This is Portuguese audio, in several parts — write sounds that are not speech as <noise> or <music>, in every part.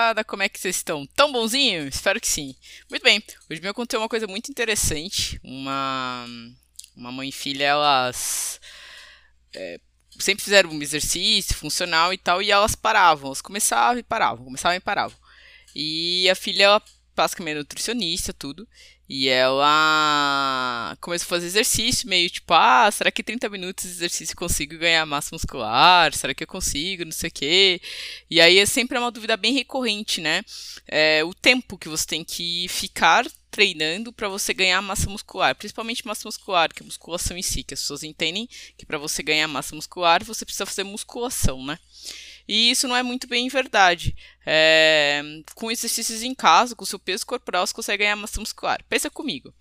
moçada, como é que vocês estão? Tão bonzinho? Espero que sim. Muito bem, hoje me aconteceu uma coisa muito interessante. Uma, uma mãe e filha, elas é, sempre fizeram um exercício funcional e tal, e elas paravam. Elas começavam e paravam, começavam e paravam. E a filha, ela basicamente é nutricionista, tudo. E ela começou a fazer exercício, meio tipo, ah, será que 30 minutos de exercício consigo ganhar massa muscular? Será que eu consigo? Não sei o quê. E aí é sempre uma dúvida bem recorrente, né? É, o tempo que você tem que ficar treinando para você ganhar massa muscular, principalmente massa muscular, que é musculação em si, que as pessoas entendem que para você ganhar massa muscular você precisa fazer musculação, né? E isso não é muito bem verdade. É, com exercícios em casa, com seu peso corporal, você consegue ganhar massa muscular. Pensa comigo.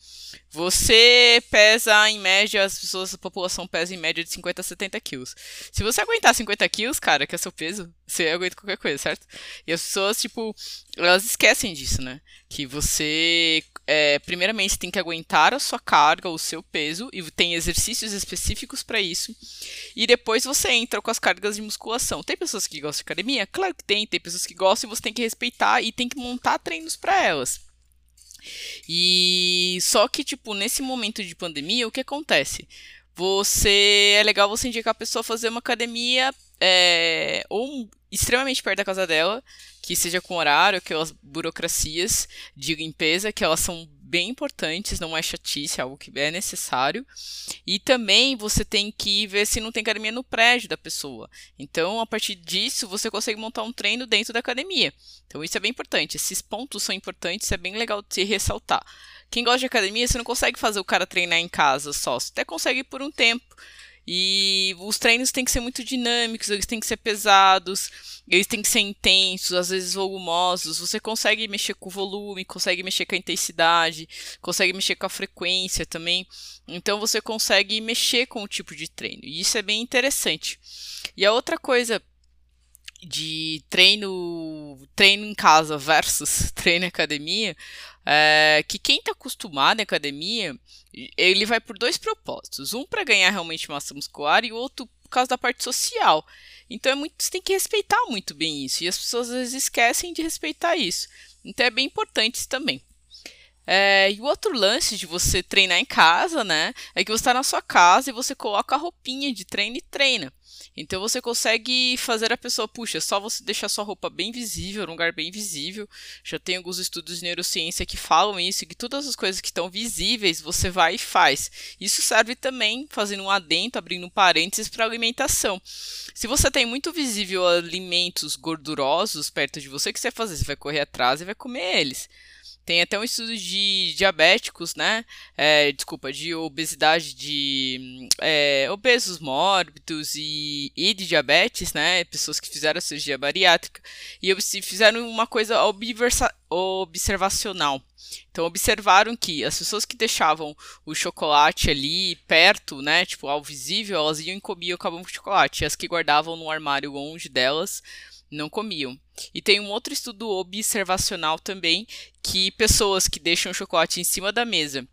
Você pesa, em média, as pessoas, a população pesa em média de 50 a 70 quilos. Se você aguentar 50 quilos, cara, que é seu peso, você aguenta qualquer coisa, certo? E as pessoas, tipo, elas esquecem disso, né? Que você, é, primeiramente, tem que aguentar a sua carga, o seu peso, e tem exercícios específicos para isso. E depois você entra com as cargas de musculação. Tem pessoas que gostam de academia? Claro que tem. Tem pessoas que gostam e você tem que respeitar e tem que montar treinos para elas. E só que, tipo, nesse momento de pandemia, o que acontece? Você é legal você indicar a pessoa a fazer uma academia é, ou extremamente perto da casa dela, que seja com horário, aquelas burocracias de limpeza, que elas são bem importantes, não é chatice, é algo que é necessário. E também você tem que ver se não tem academia no prédio da pessoa. Então, a partir disso, você consegue montar um treino dentro da academia. Então, isso é bem importante. Esses pontos são importantes, é bem legal de ressaltar. Quem gosta de academia, você não consegue fazer o cara treinar em casa só. Você até consegue por um tempo. E os treinos têm que ser muito dinâmicos, eles têm que ser pesados, eles têm que ser intensos, às vezes volumosos. Você consegue mexer com o volume, consegue mexer com a intensidade, consegue mexer com a frequência também. Então você consegue mexer com o tipo de treino. E isso é bem interessante. E a outra coisa de treino treino em casa versus <laughs> treino em academia é que quem está acostumado em academia ele vai por dois propósitos um para ganhar realmente massa muscular e o outro por causa da parte social então é muito você tem que respeitar muito bem isso e as pessoas às vezes esquecem de respeitar isso então é bem importante isso também é, e o outro lance de você treinar em casa, né? É que você está na sua casa e você coloca a roupinha de treino e treina. Então você consegue fazer a pessoa, puxa, é só você deixar sua roupa bem visível, num lugar bem visível. Já tem alguns estudos de neurociência que falam isso, que todas as coisas que estão visíveis você vai e faz. Isso serve também, fazendo um adento, abrindo um parênteses para alimentação. Se você tem muito visível alimentos gordurosos perto de você, o que você vai fazer? Você vai correr atrás e vai comer eles. Tem até um estudo de diabéticos, né? É, desculpa, de obesidade de é, obesos mórbidos e, e de diabetes, né? Pessoas que fizeram cirurgia bariátrica e fizeram uma coisa observacional. Então observaram que as pessoas que deixavam o chocolate ali perto, né, tipo ao visível, elas iam e comiam o cabão de chocolate. E as que guardavam no armário longe delas não comiam. E tem um outro estudo observacional também que pessoas que deixam o chocolate em cima da mesa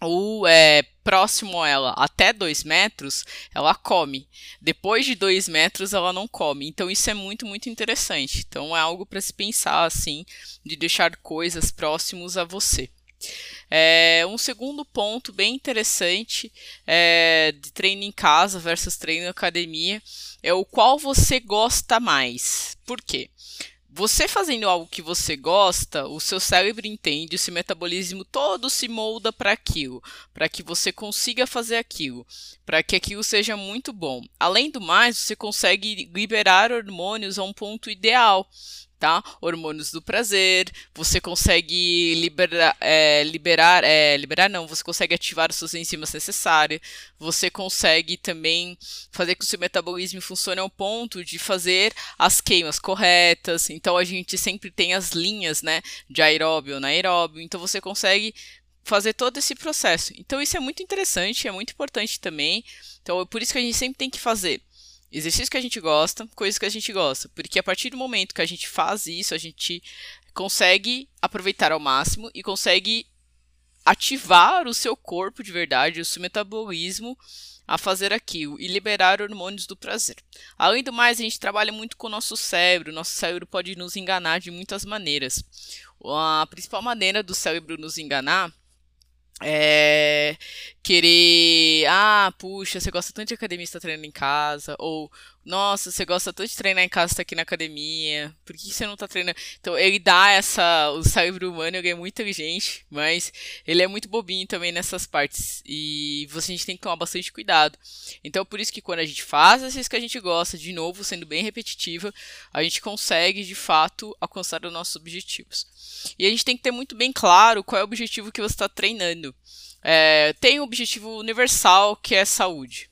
ou é, próximo a ela até 2 metros, ela come. Depois de 2 metros, ela não come. Então, isso é muito, muito interessante. Então, é algo para se pensar assim, de deixar coisas próximos a você. É, um segundo ponto bem interessante é, de treino em casa versus treino em academia é o qual você gosta mais. Por quê? Você fazendo algo que você gosta, o seu cérebro entende, o seu metabolismo todo se molda para aquilo, para que você consiga fazer aquilo, para que aquilo seja muito bom. Além do mais, você consegue liberar hormônios a um ponto ideal tá? Hormônios do prazer, você consegue liberar, é, liberar, é, liberar não, você consegue ativar as suas enzimas necessárias, você consegue também fazer que o seu metabolismo funcione ao ponto de fazer as queimas corretas, então a gente sempre tem as linhas, né, de aeróbio, anaeróbio, então você consegue fazer todo esse processo. Então isso é muito interessante, é muito importante também, então é por isso que a gente sempre tem que fazer exercício que a gente gosta, coisas que a gente gosta. Porque a partir do momento que a gente faz isso, a gente consegue aproveitar ao máximo e consegue ativar o seu corpo de verdade, o seu metabolismo a fazer aquilo e liberar hormônios do prazer. Além do mais, a gente trabalha muito com o nosso cérebro. Nosso cérebro pode nos enganar de muitas maneiras. A principal maneira do cérebro nos enganar é, querer, ah, puxa, você gosta tanto de academia, está treinando em casa, ou nossa, você gosta tanto de treinar em casa, está aqui na academia, por que você não está treinando? Então, ele dá essa, o cérebro humano, ele é muito inteligente, mas ele é muito bobinho também nessas partes, e você, a gente tem que tomar bastante cuidado. Então, por isso que quando a gente faz exercício que a gente gosta, de novo, sendo bem repetitiva, a gente consegue, de fato, alcançar os nossos objetivos. E a gente tem que ter muito bem claro qual é o objetivo que você está treinando. É, tem um objetivo universal que é saúde.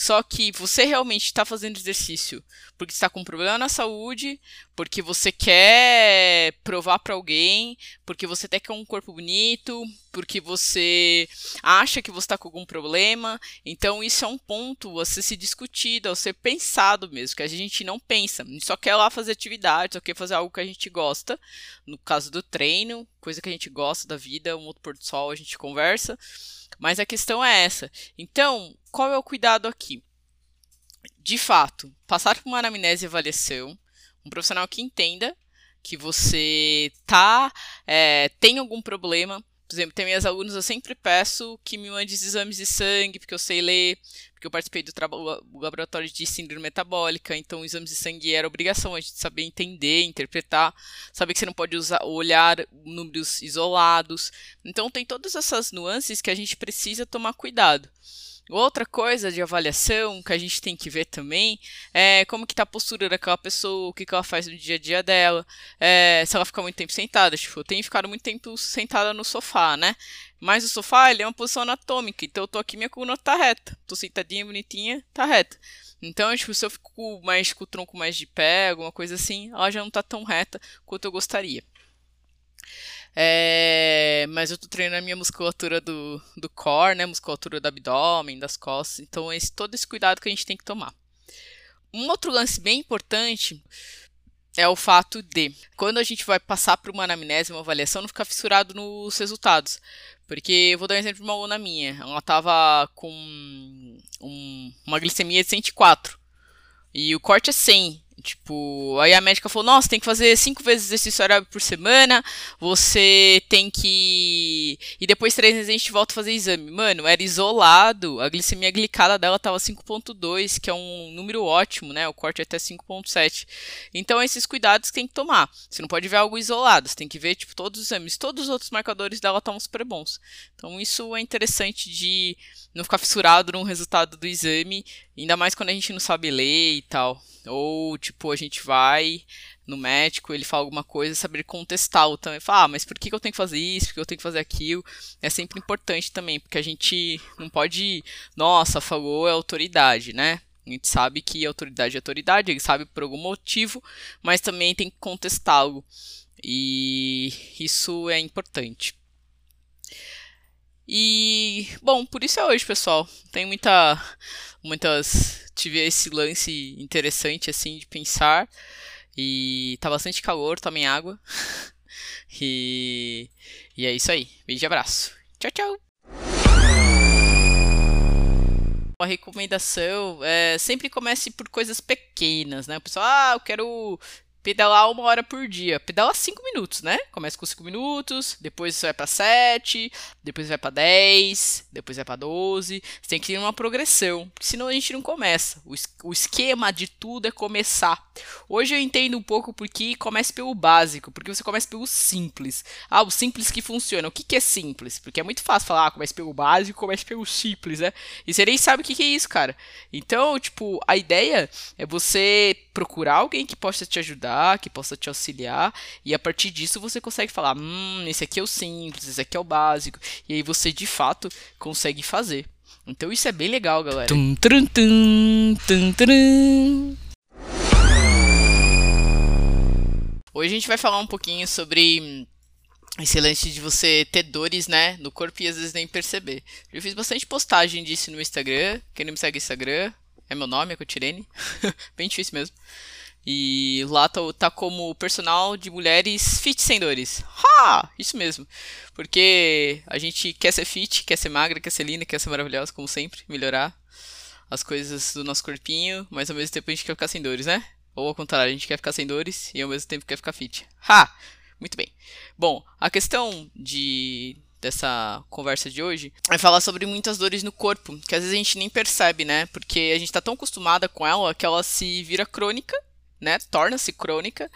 Só que você realmente está fazendo exercício porque está com um problema na saúde, porque você quer provar para alguém, porque você até quer um corpo bonito, porque você acha que você está com algum problema. Então, isso é um ponto a ser se discutido, a ser pensado mesmo, que a gente não pensa. A gente só quer lá fazer atividade, só quer fazer algo que a gente gosta. No caso do treino, coisa que a gente gosta da vida, um outro pôr do sol, a gente conversa. Mas a questão é essa. Então, qual é o cuidado aqui? De fato, passar por uma anamnese e avaliação, um profissional que entenda que você tá, é, tem algum problema. Por exemplo, tem minhas alunos, eu sempre peço que me mande exames de sangue, porque eu sei ler, porque eu participei do laboratório de síndrome metabólica, então exames de sangue era obrigação a gente saber entender, interpretar, saber que você não pode usar, olhar números isolados. Então tem todas essas nuances que a gente precisa tomar cuidado. Outra coisa de avaliação que a gente tem que ver também é como que tá a postura daquela pessoa, o que, que ela faz no dia a dia dela, é, se ela fica muito tempo sentada, tipo, eu tenho ficado muito tempo sentada no sofá, né? Mas o sofá, ele é uma posição anatômica, então eu tô aqui, minha coluna tá reta, tô sentadinha, bonitinha, tá reta. Então, tipo, se eu fico mais com o tronco mais de pé, alguma coisa assim, ela já não tá tão reta quanto eu gostaria. É, mas eu tô treinando a minha musculatura do, do core, né? Musculatura do abdômen, das costas. Então, esse, todo esse cuidado que a gente tem que tomar. Um outro lance bem importante é o fato de, quando a gente vai passar por uma anamnese, uma avaliação, não ficar fissurado nos resultados. Porque vou dar um exemplo de uma aluna minha. Ela tava com um, uma glicemia de 104. E o corte é 100. Tipo, aí a médica falou: Nossa, tem que fazer cinco vezes exercício aeróbico por semana. Você tem que. E depois, três meses, a gente volta a fazer exame. Mano, era isolado. A glicemia glicada dela tava 5,2, que é um número ótimo, né? O corte é até 5,7. Então, esses cuidados tem que tomar. Você não pode ver algo isolado. Você tem que ver, tipo, todos os exames. Todos os outros marcadores dela estão super bons. Então, isso é interessante de não ficar fissurado no resultado do exame. Ainda mais quando a gente não sabe ler e tal. Ou, tipo, a gente vai no médico, ele fala alguma coisa, saber contestá-lo também. Fala, ah, mas por que eu tenho que fazer isso? Por que eu tenho que fazer aquilo? É sempre importante também, porque a gente não pode. Nossa, falou é autoridade, né? A gente sabe que autoridade é autoridade, ele sabe por algum motivo, mas também tem que contestá-lo. E isso é importante. E, bom, por isso é hoje, pessoal. Tem muita. Muitas tive esse lance interessante, assim, de pensar. E tá bastante calor, tomem água. <laughs> e, e é isso aí. Beijo e abraço. Tchau, tchau. Uma recomendação é sempre comece por coisas pequenas, né? O pessoal, ah, eu quero pedalar uma hora por dia. Pedala cinco minutos, né? Começa com cinco minutos, depois vai para sete, depois vai para dez, depois vai para doze. Você tem que ir numa progressão, senão a gente não começa. O, esquema de tudo é começar. Hoje eu entendo um pouco porque comece pelo básico, porque você começa pelo simples. Ah, o simples que funciona. O que, que é simples? Porque é muito fácil falar, ah, comece pelo básico, comece pelo simples, né? E você nem sabe o que, que é isso, cara. Então, tipo, a ideia é você procurar alguém que possa te ajudar, que possa te auxiliar, e a partir disso você consegue falar: hum, esse aqui é o simples, esse aqui é o básico, e aí você de fato consegue fazer. Então isso é bem legal, galera. Tum, tum, tum, tum, tum. Hoje a gente vai falar um pouquinho sobre esse lance de você ter dores, né, no corpo e às vezes nem perceber. Eu fiz bastante postagem disso no Instagram. Quem não me segue no Instagram, é meu nome, é Cotirene. <laughs> Bem difícil mesmo. E lá tá, tá como personal de mulheres fit sem dores. Ha! Isso mesmo. Porque a gente quer ser fit, quer ser magra, quer ser linda, quer ser maravilhosa, como sempre, melhorar as coisas do nosso corpinho, mas ao mesmo tempo a gente quer ficar sem dores, né? Ou ao contrário, a gente quer ficar sem dores e ao mesmo tempo quer ficar fit. Ha! Muito bem. Bom, a questão de dessa conversa de hoje é falar sobre muitas dores no corpo, que às vezes a gente nem percebe, né? Porque a gente tá tão acostumada com ela que ela se vira crônica, né? Torna-se crônica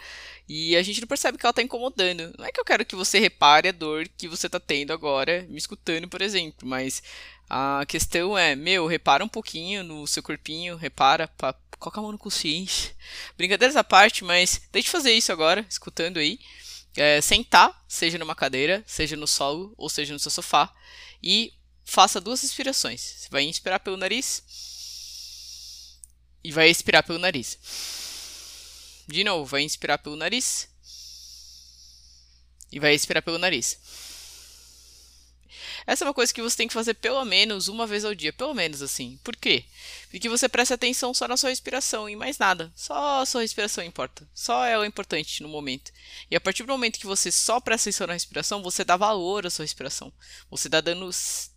e a gente não percebe que ela tá incomodando. Não é que eu quero que você repare a dor que você tá tendo agora, me escutando, por exemplo, mas a questão é, meu, repara um pouquinho no seu corpinho, repara, pra, coloca a mão no consciente. Brincadeiras à parte, mas deixe de fazer isso agora, escutando aí é, sentar, seja numa cadeira, seja no solo ou seja no seu sofá, e faça duas respirações. Você vai inspirar pelo nariz e vai expirar pelo nariz. De novo, vai inspirar pelo nariz e vai expirar pelo nariz. Essa é uma coisa que você tem que fazer pelo menos uma vez ao dia, pelo menos assim. Por quê? Porque você presta atenção só na sua respiração e mais nada. Só a sua respiração importa. Só ela é importante no momento. E a partir do momento que você só presta atenção na respiração, você dá valor à sua respiração. Você dá dando,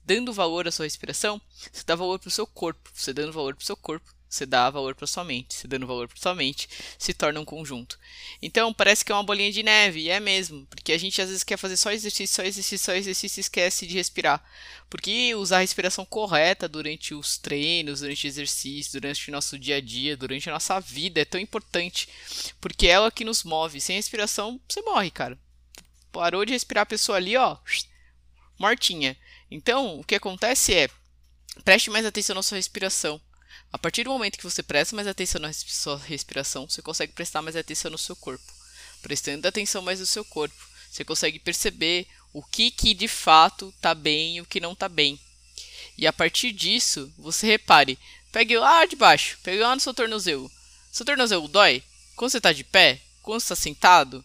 dando valor à sua respiração, você dá valor para o seu corpo. Você dando valor para o seu corpo, você dá valor para sua mente, você dando valor para sua mente, se torna um conjunto. Então, parece que é uma bolinha de neve, e é mesmo, porque a gente às vezes quer fazer só exercício, só exercício, só exercício e esquece de respirar. Porque usar a respiração correta durante os treinos, durante o exercício, durante o nosso dia a dia, durante a nossa vida é tão importante, porque é ela que nos move. Sem respiração, você morre, cara. Parou de respirar a pessoa ali, ó, mortinha. Então, o que acontece é, preste mais atenção na sua respiração a partir do momento que você presta mais atenção na sua respiração, você consegue prestar mais atenção no seu corpo. Prestando atenção mais no seu corpo, você consegue perceber o que, que de fato está bem e o que não está bem. E a partir disso, você repare, pegue lá de baixo, pegue lá no seu tornozelo. Seu tornozelo dói? Quando você está de pé? Quando você está sentado?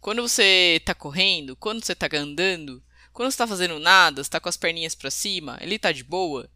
Quando você está correndo? Quando você está andando? Quando você está fazendo nada, está com as perninhas para cima, ele está de boa?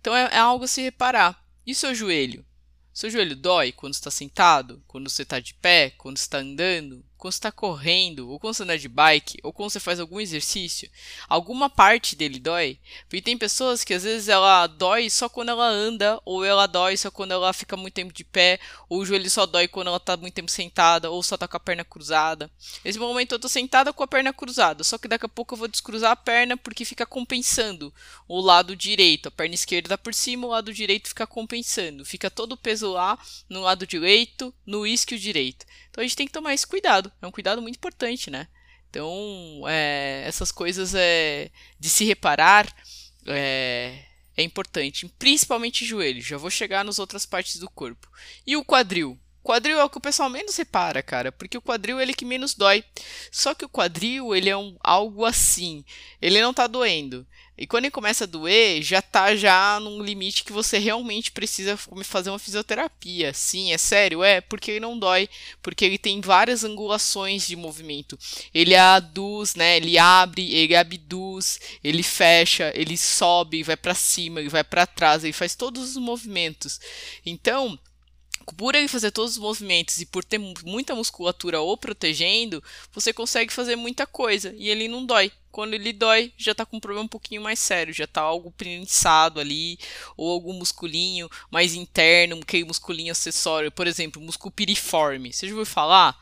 Então é, é algo a se reparar. E seu joelho? Seu joelho dói quando está sentado, quando você está de pé, quando está andando, quando está correndo, ou quando você anda de bike, ou quando você faz algum exercício, alguma parte dele dói. Porque tem pessoas que às vezes ela dói só quando ela anda, ou ela dói só quando ela fica muito tempo de pé, ou o joelho só dói quando ela está muito tempo sentada, ou só está com a perna cruzada. Nesse momento eu estou sentada com a perna cruzada, só que daqui a pouco eu vou descruzar a perna porque fica compensando o lado direito. A perna esquerda está por cima, o lado direito fica compensando. Fica todo o peso lá no lado direito, no isquio direito. Então a gente tem que tomar esse cuidado. É um cuidado muito importante, né? Então, é, essas coisas é, de se reparar é, é importante, principalmente joelho. Já vou chegar nas outras partes do corpo. E o quadril? Quadril é o que o pessoal menos repara, cara, porque o quadril é ele que menos dói. Só que o quadril, ele é um, algo assim, ele não tá doendo. E quando ele começa a doer, já tá já num limite que você realmente precisa fazer uma fisioterapia. Sim, é sério, é, porque ele não dói, porque ele tem várias angulações de movimento. Ele aduz, né? Ele abre, ele abduz, ele fecha, ele sobe, vai para cima, ele vai para trás, ele faz todos os movimentos. Então, por ele fazer todos os movimentos e por ter muita musculatura ou protegendo, você consegue fazer muita coisa e ele não dói. Quando ele dói, já tá com um problema um pouquinho mais sério, já tá algo prensado ali, ou algum musculinho mais interno, aquele musculinho acessório, por exemplo, músculo piriforme. Você já ouviu falar?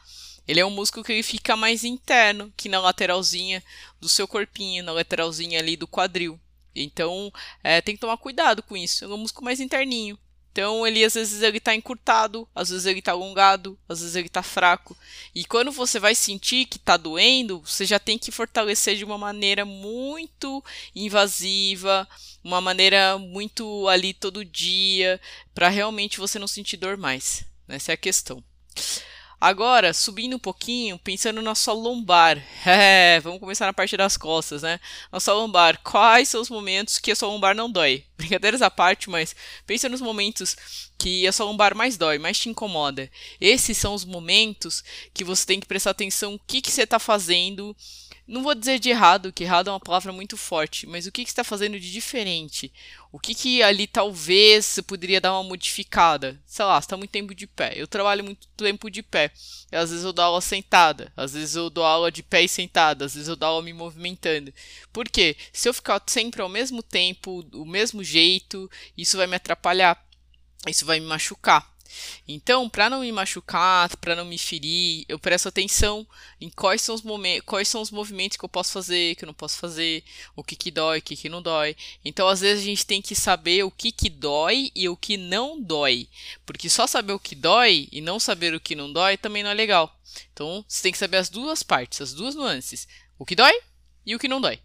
Ele é um músculo que ele fica mais interno, que na lateralzinha do seu corpinho, na lateralzinha ali do quadril. Então, é, tem que tomar cuidado com isso. É um músculo mais interninho. Então ele às vezes ele está encurtado, às vezes ele está alongado, às vezes ele está fraco. E quando você vai sentir que está doendo, você já tem que fortalecer de uma maneira muito invasiva, uma maneira muito ali todo dia, para realmente você não sentir dor mais. Essa é a questão. Agora, subindo um pouquinho, pensando na sua lombar. <laughs> É, vamos começar na parte das costas, né? Na sua lombar, quais são os momentos que a sua lombar não dói? <laughs> Brincadeiras à parte, mas pensa nos momentos que a sua lombar mais dói, mais te incomoda. Esses são os momentos que você tem que prestar atenção o que, que você está fazendo não vou dizer de errado, que errado é uma palavra muito forte, mas o que, que está fazendo de diferente? O que, que ali talvez poderia dar uma modificada? Sei lá, está muito tempo de pé. Eu trabalho muito tempo de pé. Às vezes eu dou aula sentada, às vezes eu dou aula de pé e sentada, às vezes eu dou aula me movimentando. Por quê? Se eu ficar sempre ao mesmo tempo, do mesmo jeito, isso vai me atrapalhar. Isso vai me machucar. Então, para não me machucar, para não me ferir, eu presto atenção em quais são os quais são os movimentos que eu posso fazer, que eu não posso fazer, o que que dói, o que que não dói. Então, às vezes a gente tem que saber o que que dói e o que não dói, porque só saber o que dói e não saber o que não dói também não é legal. Então, você tem que saber as duas partes, as duas nuances, o que dói e o que não dói.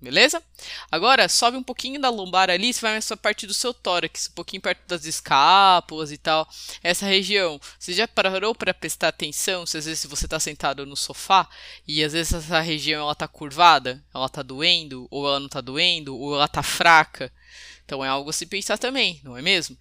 Beleza? Agora, sobe um pouquinho da lombar ali, você vai nessa parte do seu tórax, um pouquinho perto das escápulas e tal. Essa região, você já parou para prestar atenção se às vezes você está sentado no sofá e às vezes essa região ela tá curvada, ela tá doendo, ou ela não tá doendo, ou ela tá fraca. Então é algo a se pensar também, não é mesmo?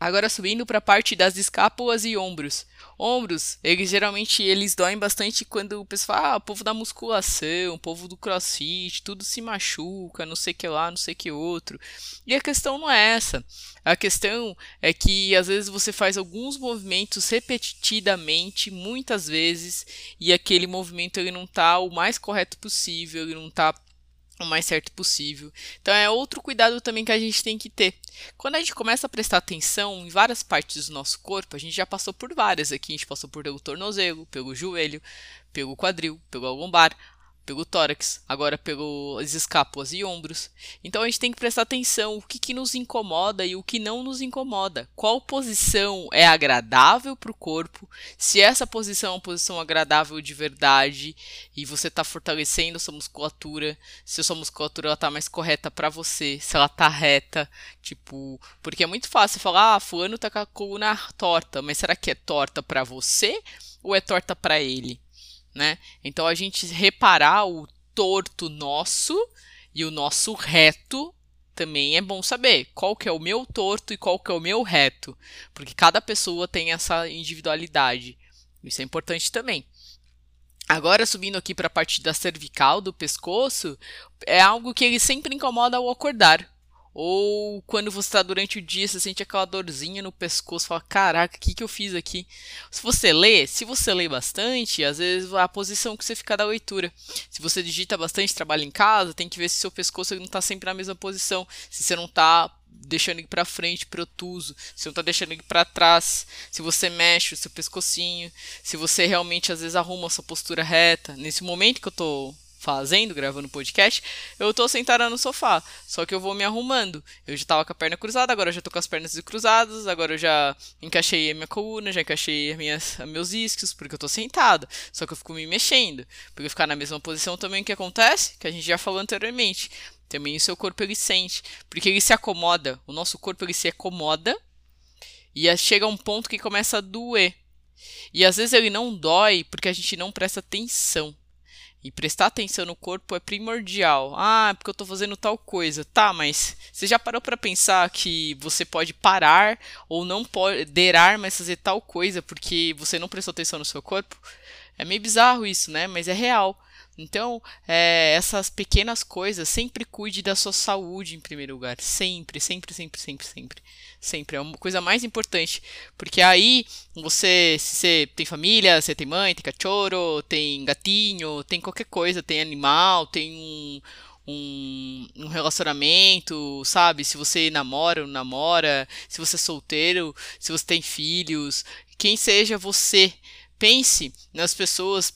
Agora subindo para a parte das escápulas e ombros. Ombros, eles geralmente eles doem bastante quando o pessoal ah, povo da musculação, povo do crossfit, tudo se machuca, não sei que lá, não sei que outro. E a questão não é essa. A questão é que às vezes você faz alguns movimentos repetidamente, muitas vezes, e aquele movimento ele não está o mais correto possível, ele não está o mais certo possível. Então é outro cuidado também que a gente tem que ter. Quando a gente começa a prestar atenção em várias partes do nosso corpo, a gente já passou por várias aqui, a gente passou por pelo tornozelo, pelo joelho, pelo quadril, pelo lombar, pelo tórax, agora pelas escápulas e ombros. Então a gente tem que prestar atenção o que, que nos incomoda e o que não nos incomoda. Qual posição é agradável para o corpo? Se essa posição é uma posição agradável de verdade e você está fortalecendo a sua musculatura, se a sua musculatura está mais correta para você, se ela está reta, tipo, porque é muito fácil falar, ah, fulano tá com a coluna torta, mas será que é torta para você ou é torta para ele? Né? Então a gente reparar o torto nosso e o nosso reto também é bom saber qual que é o meu torto e qual que é o meu reto, porque cada pessoa tem essa individualidade. Isso é importante também. Agora subindo aqui para a parte da cervical do pescoço, é algo que ele sempre incomoda ao acordar. Ou quando você está durante o dia, você sente aquela dorzinha no pescoço, fala, caraca, o que, que eu fiz aqui? Se você lê, se você lê bastante, às vezes a posição que você fica da leitura. Se você digita bastante, trabalha em casa, tem que ver se seu pescoço não está sempre na mesma posição. Se você não está deixando ele para frente, protuso, se não está deixando ele para trás, se você mexe o seu pescocinho, se você realmente às vezes arruma a sua postura reta. Nesse momento que eu estou fazendo, gravando podcast, eu tô sentada no sofá. Só que eu vou me arrumando. Eu já tava com a perna cruzada, agora eu já tô com as pernas cruzadas, agora eu já encaixei a minha coluna, já encaixei as minhas, meus isquios, porque eu tô sentada. Só que eu fico me mexendo. Porque ficar na mesma posição também o que acontece, que a gente já falou anteriormente. Também o seu corpo ele sente, porque ele se acomoda, o nosso corpo ele se acomoda e chega a um ponto que começa a doer. E às vezes ele não dói porque a gente não presta atenção. E prestar atenção no corpo é primordial. Ah, porque eu estou fazendo tal coisa. Tá, mas você já parou para pensar que você pode parar ou não poderar mais fazer tal coisa porque você não prestou atenção no seu corpo? É meio bizarro isso, né? Mas é real. Então, é, essas pequenas coisas, sempre cuide da sua saúde em primeiro lugar. Sempre, sempre, sempre, sempre, sempre. Sempre. É uma coisa mais importante. Porque aí, você, se você tem família, você tem mãe, tem cachorro, tem gatinho, tem qualquer coisa, tem animal, tem um, um, um, relacionamento, sabe? Se você namora ou namora, se você é solteiro, se você tem filhos, quem seja você, pense nas pessoas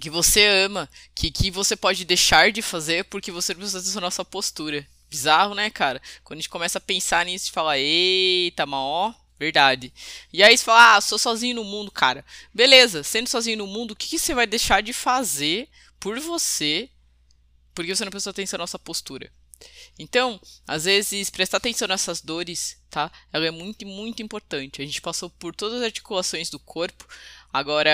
que você ama, que, que você pode deixar de fazer porque você precisa da nossa postura. Bizarro, né, cara? Quando a gente começa a pensar nisso, e fala, eita, mas verdade. E aí você fala, ah, sou sozinho no mundo, cara. Beleza, sendo sozinho no mundo, o que, que você vai deixar de fazer por você porque você não prestou atenção na nossa postura? Então, às vezes, prestar atenção nessas dores, tá? Ela é muito, muito importante. A gente passou por todas as articulações do corpo. Agora,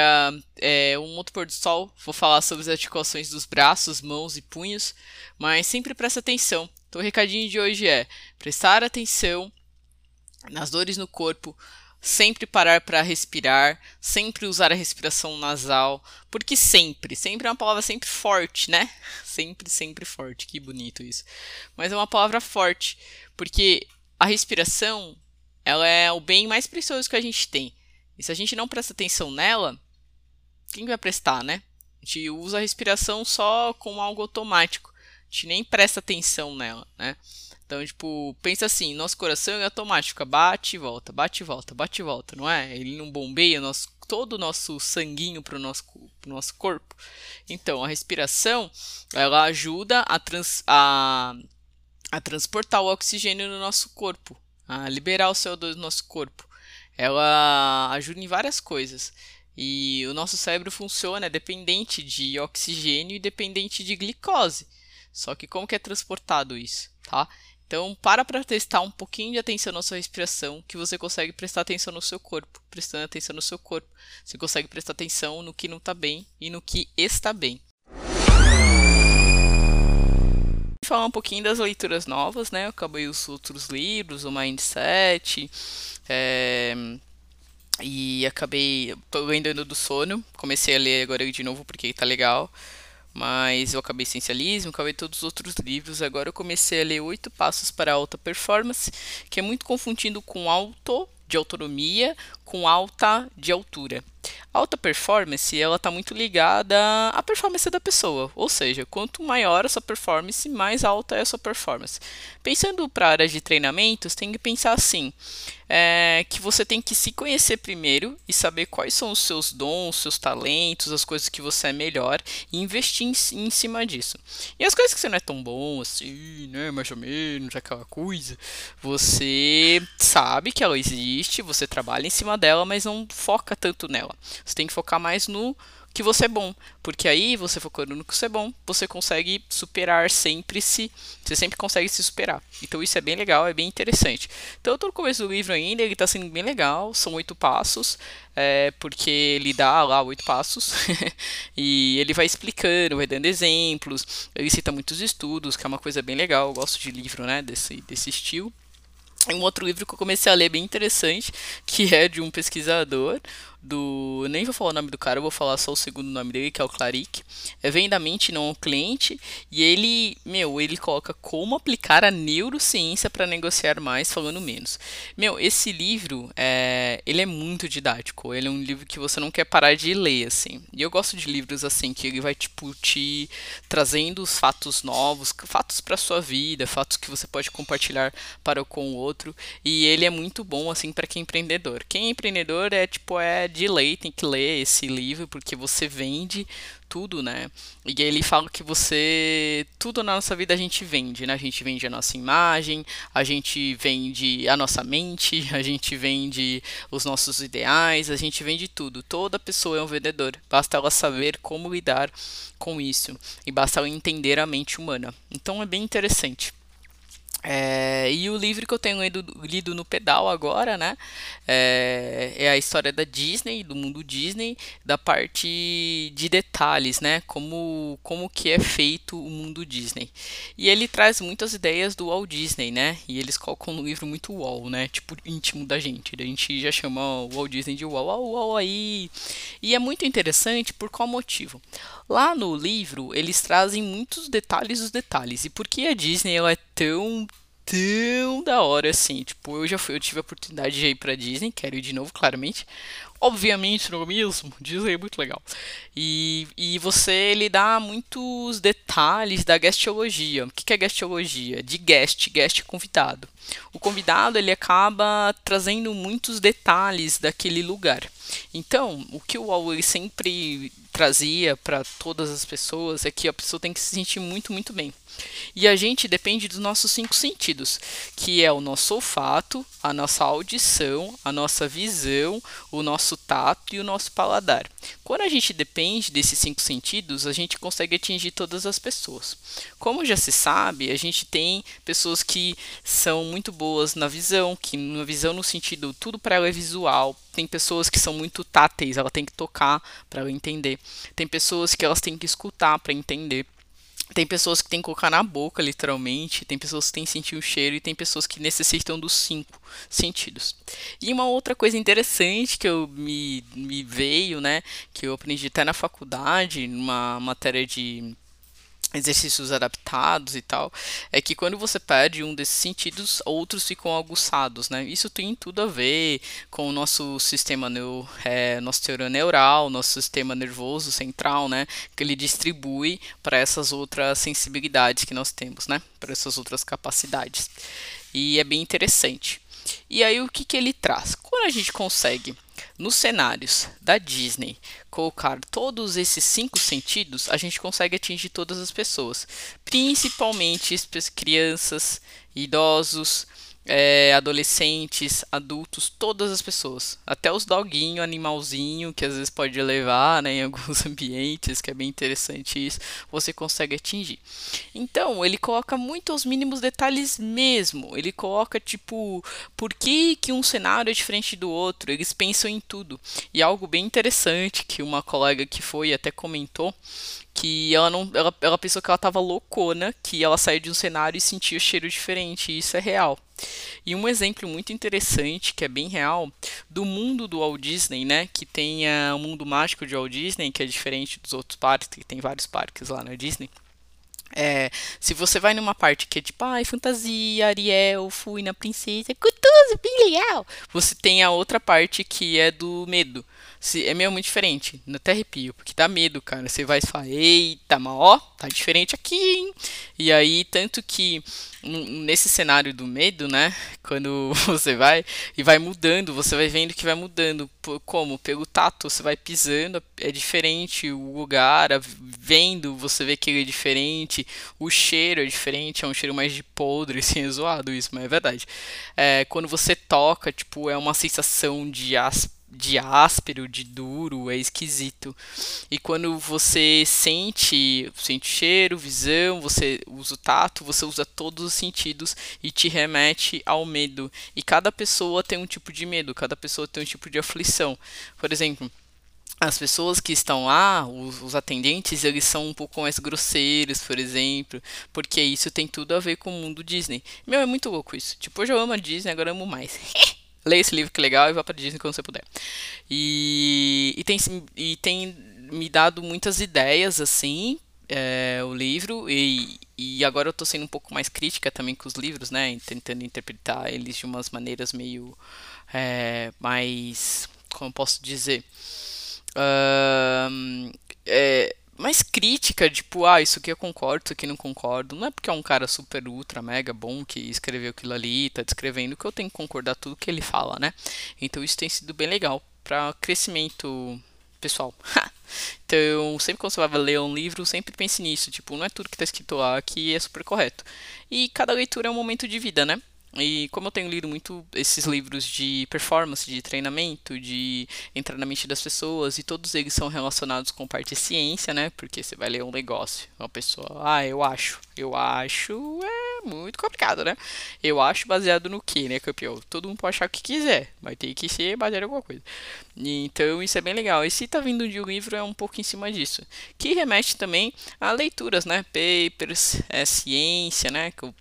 é, um outro pôr do sol, vou falar sobre as articulações dos braços, mãos e punhos, mas sempre presta atenção. Então, o recadinho de hoje é prestar atenção nas dores no corpo, sempre parar para respirar, sempre usar a respiração nasal, porque sempre, sempre é uma palavra sempre forte, né? <laughs> Sempre, sempre forte, que bonito isso. Mas é uma palavra forte, porque a respiração, ela é o bem mais precioso que a gente tem. E se a gente não presta atenção nela, quem vai prestar, né? A gente usa a respiração só como algo automático. A gente nem presta atenção nela, né? Então, tipo, pensa assim, nosso coração é automático, bate e volta, bate e volta, bate e volta, não é? Ele não bombeia nosso, todo o nosso sanguinho para o nosso, nosso corpo. Então, a respiração, ela ajuda a, trans, a, a transportar o oxigênio no nosso corpo, a liberar o CO2 do nosso corpo. Ela ajuda em várias coisas. E o nosso cérebro funciona dependente de oxigênio e dependente de glicose. Só que como que é transportado isso, tá? Então, para para testar um pouquinho de atenção na sua respiração, que você consegue prestar atenção no seu corpo. Prestando atenção no seu corpo, você consegue prestar atenção no que não está bem e no que está bem. Falar um pouquinho das leituras novas, né? Eu acabei os outros livros, o Mindset, é... e acabei lendo do sono. Comecei a ler agora de novo porque tá legal mas eu acabei essencialismo, acabei todos os outros livros. Agora eu comecei a ler Oito Passos para a Alta Performance, que é muito confundindo com auto de autonomia com alta de altura. Alta performance, ela está muito ligada à performance da pessoa, ou seja, quanto maior a sua performance, mais alta é a sua performance. Pensando para a área de treinamentos, tem que pensar assim, é, que você tem que se conhecer primeiro e saber quais são os seus dons, seus talentos, as coisas que você é melhor e investir em, em cima disso. E as coisas que você não é tão bom assim, né, mais ou menos, aquela coisa, você sabe que ela existe, você trabalha em cima dela, mas não foca tanto nela. Você tem que focar mais no que você é bom, porque aí você focando no que você é bom, você consegue superar sempre se, você sempre consegue se superar. Então isso é bem legal, é bem interessante. Então eu tô no começo do livro ainda, ele tá sendo bem legal, são oito passos, é, porque ele dá lá oito passos <laughs> e ele vai explicando, vai dando exemplos, ele cita muitos estudos, que é uma coisa bem legal, eu gosto de livro, né, desse, desse estilo um outro livro que eu comecei a ler bem interessante, <laughs> que é de um pesquisador, do. Nem vou falar o nome do cara, eu vou falar só o segundo nome dele, que é o Claric. É Vem da Mente, não o cliente. E ele, meu, ele coloca como aplicar a neurociência para negociar mais falando menos. Meu, esse livro, é, ele é muito didático. Ele é um livro que você não quer parar de ler, assim. E eu gosto de livros assim, que ele vai, tipo, te trazendo os fatos novos, fatos para sua vida, fatos que você pode compartilhar para com o outro. E ele é muito bom, assim, para quem é empreendedor. Quem é empreendedor é, tipo, é de lei, tem que ler esse livro, porque você vende tudo, né? E ele fala que você. Tudo na nossa vida a gente vende, né? A gente vende a nossa imagem, a gente vende a nossa mente, <laughs> a gente vende os nossos ideais, a gente vende tudo. Toda pessoa é um vendedor. Basta ela saber como lidar com isso. E basta ela entender a mente humana. Então é bem interessante. É, e o livro que eu tenho lido, lido, no pedal agora, né? É, é, a história da Disney, do mundo Disney, da parte de detalhes, né? Como, como que é feito o mundo Disney. E ele traz muitas ideias do Walt Disney, né? E eles colocam no livro muito Walt, né? Tipo, íntimo da gente. A gente já chama o Walt Disney de Walt, Walt, aí. E é muito interessante por qual motivo? Lá no livro, eles trazem muitos detalhes dos detalhes. E por que a Disney ela é tão tão da hora assim. Tipo, eu já fui, eu tive a oportunidade de ir pra Disney, quero ir de novo, claramente. Obviamente, não é mesmo? Disney é muito legal. E, e você lhe dá muitos detalhes da guestologia. O que é guestologia? De guest, guest convidado. O convidado ele acaba trazendo muitos detalhes daquele lugar. Então, o que o Huawei sempre trazia para todas as pessoas é que a pessoa tem que se sentir muito, muito bem. E a gente depende dos nossos cinco sentidos, que é o nosso olfato, a nossa audição, a nossa visão, o nosso tato e o nosso paladar. Quando a gente depende desses cinco sentidos, a gente consegue atingir todas as pessoas. Como já se sabe, a gente tem pessoas que são muito boas na visão, que na visão no sentido tudo para ela é visual. Tem pessoas que são muito táteis, ela tem que tocar para entender. Tem pessoas que elas têm que escutar para entender. Tem pessoas que que colocar na boca, literalmente, tem pessoas que têm que sentir o cheiro e tem pessoas que necessitam dos cinco sentidos. E uma outra coisa interessante que eu me, me veio, né, que eu aprendi até na faculdade, numa matéria de exercícios adaptados e tal, é que quando você perde um desses sentidos, outros ficam aguçados, né? Isso tem tudo a ver com o nosso sistema neu, é, nosso teor neural, nosso sistema nervoso central, né? Que ele distribui para essas outras sensibilidades que nós temos, né? Para essas outras capacidades. E é bem interessante. E aí o que, que ele traz? Quando a gente consegue nos cenários da Disney, colocar todos esses cinco sentidos, a gente consegue atingir todas as pessoas, principalmente crianças, idosos, é, adolescentes, adultos, todas as pessoas. Até os doguinhos, animalzinho, que às vezes pode levar né, em <laughs> alguns ambientes, que é bem interessante isso, você consegue atingir. Então, ele coloca muito os mínimos detalhes mesmo. Ele coloca, tipo, por que, que um cenário é diferente do outro. Eles pensam em tudo. E algo bem interessante que uma colega que foi até comentou que ela não ela, ela pensou que ela tava loucona, que ela saiu de um cenário e sentia o cheiro diferente, e isso é real. E um exemplo muito interessante, que é bem real, do mundo do Walt Disney, né, que tem uh, o mundo mágico de Walt Disney, que é diferente dos outros parques, que tem vários parques lá na Disney. É, se você vai numa parte que é tipo, ai, fantasia, Ariel, fui na princesa, cutuso, bem legal. Você tem a outra parte que é do medo se, é meio muito diferente. No até arrepio, porque dá medo, cara. Você vai e fala, eita, mas ó, tá diferente aqui, hein? E aí, tanto que nesse cenário do medo, né? <laughs> Quando <laughs> você vai e vai mudando, você vai vendo que vai mudando. Como? Pelo tato, você vai pisando, é diferente o lugar, vendo, você vê que ele é diferente, o cheiro é diferente, é um cheiro mais de podre, <laughs> assim, é zoado isso, mas é verdade. É, quando você toca, tipo, é uma sensação de aspa de áspero, de duro, é esquisito. E quando você sente, sente cheiro, visão, você usa o tato, você usa todos os sentidos e te remete ao medo. E cada pessoa tem um tipo de medo, cada pessoa tem um tipo de aflição. Por exemplo, as pessoas que estão lá, os, os, atendentes, eles são um pouco mais grosseiros, por exemplo, porque isso tem tudo a ver com o mundo Disney. Meu, é muito louco isso. Tipo, eu amo a Disney, agora amo mais. <laughs> leia esse livro que é legal e vá para Disney quando você puder. E, e, tem, e tem me dado muitas ideias, assim, é, o livro, e, e agora eu tô sendo um pouco mais crítica também com os livros, né? Tentando interpretar eles de umas maneiras meio é, mais. Como posso dizer? Uh, é, mais crítica, tipo, ah, isso aqui eu concordo, isso aqui não concordo. Não é porque é um cara super, ultra, mega bom que escreveu aquilo ali, tá descrevendo que eu tenho que concordar tudo que ele fala, né? Então isso tem sido bem legal para crescimento pessoal. <laughs> então, sempre que você vai ler um livro, sempre pense nisso, tipo, não é tudo que tá escrito lá que é super correto. E cada leitura é um momento de vida, né? E como eu tenho lido muito esses livros de performance, de treinamento, de entrar na mente das pessoas, e todos eles são relacionados com parte de ciência, né? Porque você vai ler um negócio, uma pessoa, ah, eu acho, eu acho, é muito complicado, né? Eu acho baseado no que, né, campeão? Todo mundo pode achar o que quiser, mas tem que ser baseado em alguma coisa. Então isso é bem legal. E se tá vindo de um livro, é um pouco em cima disso. Que remete também a leituras, né? Papers, é, ciência, né? Que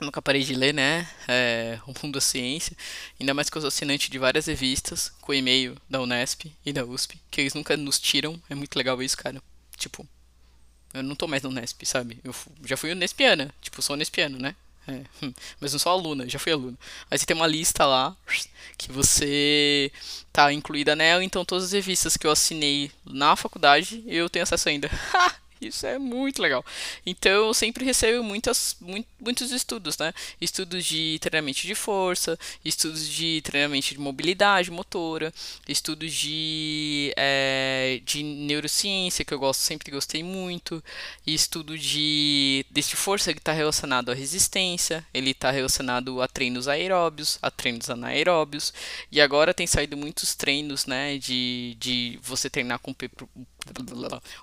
Nunca parei de ler, né? É, o mundo da ciência. Ainda mais que eu sou assinante de várias revistas, com e-mail da Unesp e da USP, que eles nunca nos tiram. É muito legal isso, cara. Tipo, eu não tô mais na Unesp, sabe? Eu já fui Unespiana. Tipo, sou Unespiano, né? É, hum, mas não sou aluna, já fui aluna. Aí você tem uma lista lá que você tá incluída nela, então todas as revistas que eu assinei na faculdade eu tenho acesso ainda. <laughs> Isso é muito legal. Então eu sempre recebo muitas, muito, muitos estudos, né? Estudos de treinamento de força, estudos de treinamento de mobilidade motora, estudos de, é, de neurociência, que eu gosto, sempre gostei muito, e estudo de, de força que está relacionado à resistência, ele está relacionado a treinos aeróbios, a treinos anaeróbios, e agora tem saído muitos treinos, né? De, de você treinar com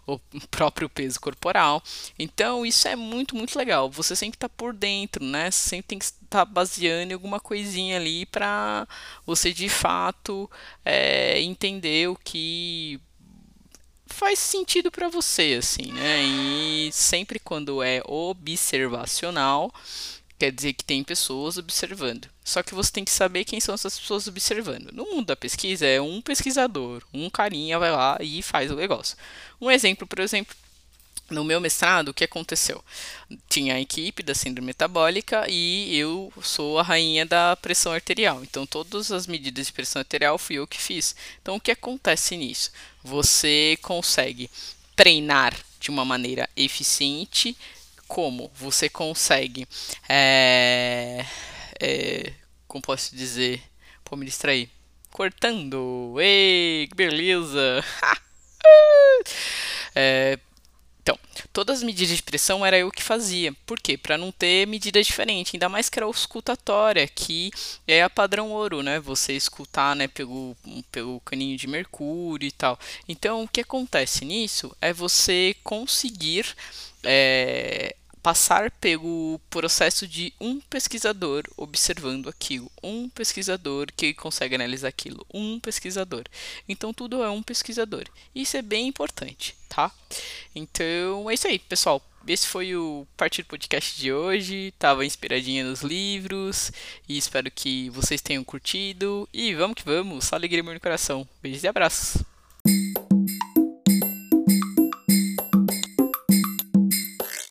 o próprio peso corporal. Então isso é muito, muito legal. Você sempre está por dentro, né? Você sempre tem que estar baseando em alguma coisinha ali para você de fato é, entender o que faz sentido para você, assim, né? E sempre quando é observacional, quer dizer que tem pessoas observando. Só que você tem que saber quem são essas pessoas observando. No mundo da pesquisa, é um pesquisador, um carinha vai lá e faz o negócio. Um exemplo, por exemplo, no meu mestrado, o que aconteceu? Tinha a equipe da síndrome metabólica e eu sou a rainha da pressão arterial. Então, todas as medidas de pressão arterial fui eu que fiz. Então, o que acontece nisso? Você consegue treinar de uma maneira eficiente. Como você consegue. É, é, como posso dizer? Pô, me distrair. Cortando. Ei, que beleza! <laughs> é, então, todas as medidas de pressão era eu que fazia. Por quê? Para não ter medida diferente, ainda mais que era escutatória, que é a padrão ouro, né? Você escutar, né, pelo, pelo caninho de mercúrio e tal. Então, o que acontece nisso é você conseguir é, passar pelo processo de um pesquisador observando aquilo, um pesquisador que consegue analisar aquilo, um pesquisador. Então tudo é um pesquisador. Isso é bem importante, tá? Então é isso aí, pessoal. Esse foi o Partido Podcast de hoje. Tava inspiradinha nos livros e espero que vocês tenham curtido. E vamos que vamos, só alegria no coração. Beijos e abraços.